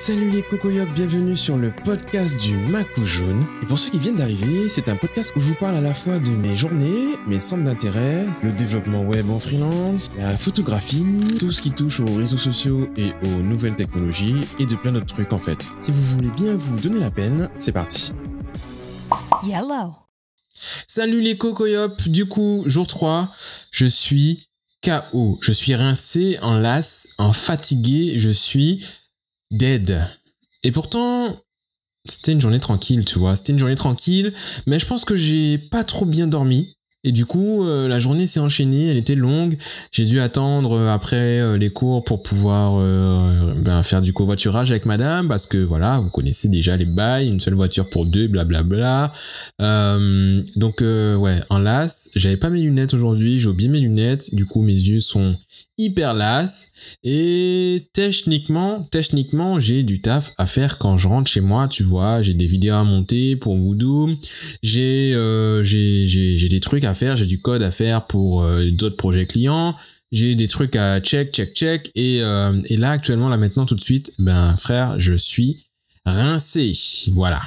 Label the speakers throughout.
Speaker 1: Salut les cocoyocs, bienvenue sur le podcast du Macou Jaune. Et pour ceux qui viennent d'arriver, c'est un podcast où je vous parle à la fois de mes journées, mes centres d'intérêt, le développement web en freelance, la photographie, tout ce qui touche aux réseaux sociaux et aux nouvelles technologies, et de plein d'autres trucs en fait. Si vous voulez bien vous donner la peine, c'est parti.
Speaker 2: Yellow.
Speaker 1: Salut les cocoyops, du coup, jour 3, je suis KO. Je suis rincé, en las, en fatigué, je suis dead. Et pourtant, c'était une journée tranquille, tu vois. C'était une journée tranquille, mais je pense que j'ai pas trop bien dormi. Et du coup, euh, la journée s'est enchaînée, elle était longue. J'ai dû attendre euh, après euh, les cours pour pouvoir ben, faire du covoiturage avec madame, parce que voilà, vous connaissez déjà les bails, une seule voiture pour deux, blablabla. Donc ouais, en las, j'avais pas mes lunettes aujourd'hui, j'ai oublié mes lunettes, du coup mes yeux sont hyper las. Et techniquement, techniquement, j'ai du taf à faire quand je rentre chez moi, tu vois, j'ai des vidéos à monter pour Voodoo, j'ai j'ai des trucs à faire, j'ai du code à faire pour euh, d'autres projets clients, j'ai des trucs à check, check, check, et euh, et là actuellement, là maintenant, tout de suite, ben frère, je suis rincé, voilà.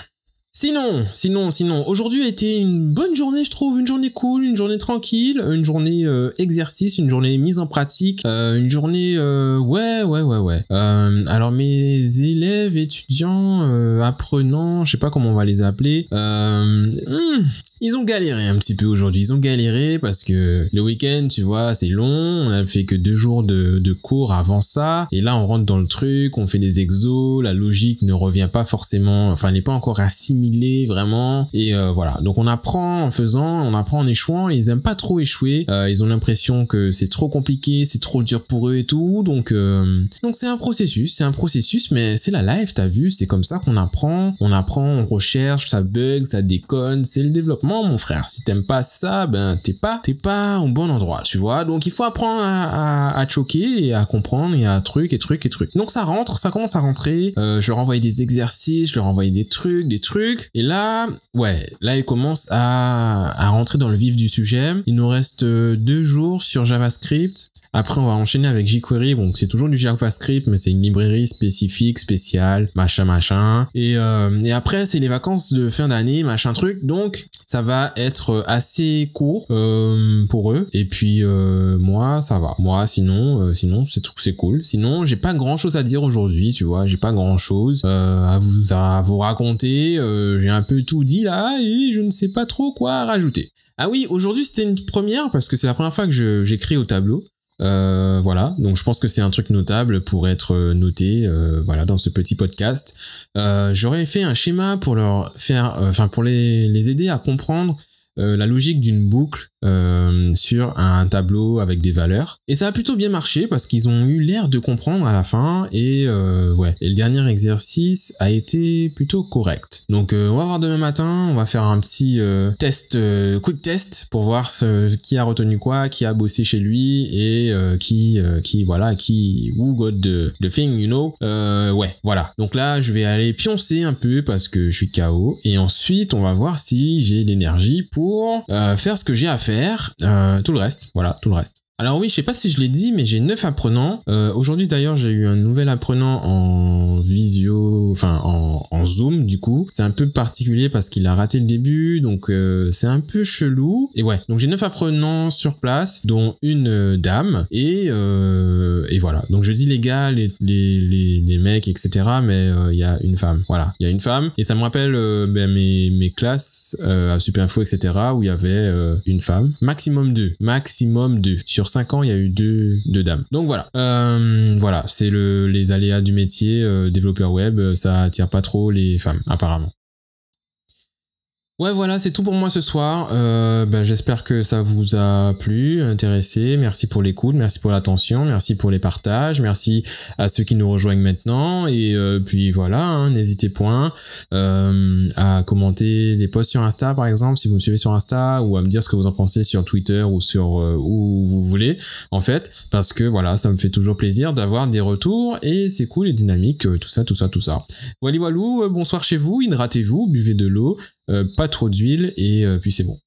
Speaker 1: Sinon, sinon, sinon, aujourd'hui a été une bonne journée, je trouve, une journée cool, une journée tranquille, une journée euh, exercice, une journée mise en pratique, euh, une journée, euh, ouais, ouais, ouais, ouais. Euh, alors mes élèves, étudiants, euh, apprenants, je sais pas comment on va les appeler, euh, hmm, ils ont galéré un petit peu aujourd'hui. Ils ont galéré parce que le week-end, tu vois, c'est long. On a fait que deux jours de, cours avant ça. Et là, on rentre dans le truc, on fait des exos. La logique ne revient pas forcément, enfin, n'est pas encore assimilée vraiment. Et euh, voilà. Donc, on apprend en faisant, on apprend en échouant. Ils aiment pas trop échouer. Euh, ils ont l'impression que c'est trop compliqué, c'est trop dur pour eux et tout. Donc, euh, donc c'est un processus. C'est un processus, mais c'est la life, t'as vu. C'est comme ça qu'on apprend. On apprend, on recherche, ça bug, ça déconne. C'est le développement mon frère. Si t'aimes pas ça, ben t'es pas, t'es pas au bon endroit, tu vois. Donc il faut apprendre à, choquer et à comprendre et à truc et truc et truc. Donc ça rentre, ça commence à rentrer. Je leur envoie des exercices, je leur envoie des trucs, des trucs. Et là, ouais, là il commence à, à rentrer dans le vif du sujet. Il nous reste euh, deux jours sur JavaScript. Après, on va enchaîner avec jQuery. Donc, c'est toujours du JavaScript, mais c'est une librairie spécifique, spéciale, machin, machin. Et, euh, et après, c'est les vacances de fin d'année, machin truc. Donc, ça va être assez court euh, pour eux. Et puis, euh, moi, ça va. Moi, sinon, euh, sinon, c'est c'est cool. Sinon, j'ai pas grand chose à dire aujourd'hui, tu vois. J'ai pas grand chose euh, à vous à vous raconter. Euh, j'ai un peu tout dit là et je ne sais pas trop quoi rajouter. Ah oui, aujourd'hui c'était une première parce que c'est la première fois que j'écris au tableau. Euh, voilà, donc je pense que c'est un truc notable pour être noté, euh, voilà, dans ce petit podcast. Euh, J'aurais fait un schéma pour leur faire, enfin pour les aider à comprendre la logique d'une boucle euh, sur un tableau avec des valeurs. Et ça a plutôt bien marché parce qu'ils ont eu l'air de comprendre à la fin et euh, ouais. Et le dernier exercice a été plutôt correct. Donc euh, on va voir demain matin, on va faire un petit euh, test, euh, quick test pour voir ce, qui a retenu quoi, qui a bossé chez lui et euh, qui, qui voilà, qui who got the, the thing, you know. ouais, voilà. Donc là je vais aller pioncer un peu parce que je suis KO et ensuite on va voir si j'ai l'énergie pour faire ce que j'ai à faire euh, tout le reste, voilà, tout le reste. Alors oui, je sais pas si je l'ai dit, mais j'ai neuf apprenants. Euh, Aujourd'hui d'ailleurs, j'ai eu un nouvel apprenant en visio, enfin en, Zoom du coup. C'est un peu particulier parce qu'il a raté le début, donc euh, c'est un peu chelou. Et ouais, donc j'ai neuf apprenants sur place, dont une euh, dame. Et, et voilà, donc je dis les gars, les, les, les, mecs, etc. Mais il y a une femme. Voilà, il y a une femme. Et ça me rappelle ben, mes, mes classes à Superinfo, etc. où il y avait une femme. Maximum deux. Maximum deux. Sur 5 ans, il y a eu deux, dames. Donc voilà. Euh, voilà, c'est le, les aléas du métier. Euh, développeur web, ça attire pas trop les femmes, apparemment. Ouais, voilà, c'est tout pour moi ce soir. Euh, ben, J'espère que ça vous a plu, intéressé. Merci pour l'écoute, merci pour l'attention, merci pour les partages, merci à ceux qui nous rejoignent maintenant. Et euh, puis voilà, hein, n'hésitez point euh, à commenter les posts sur Insta, par exemple, si vous me suivez sur Insta, ou à me dire ce que vous en pensez sur Twitter ou sur euh, où vous voulez, en fait, parce que voilà, ça me fait toujours plaisir d'avoir des retours et c'est cool et dynamique, tout ça, tout ça, tout ça. Voilà, voilà, bonsoir chez vous, hydratez-vous, buvez de l'eau. Euh, pas trop d'huile et euh, puis c'est bon.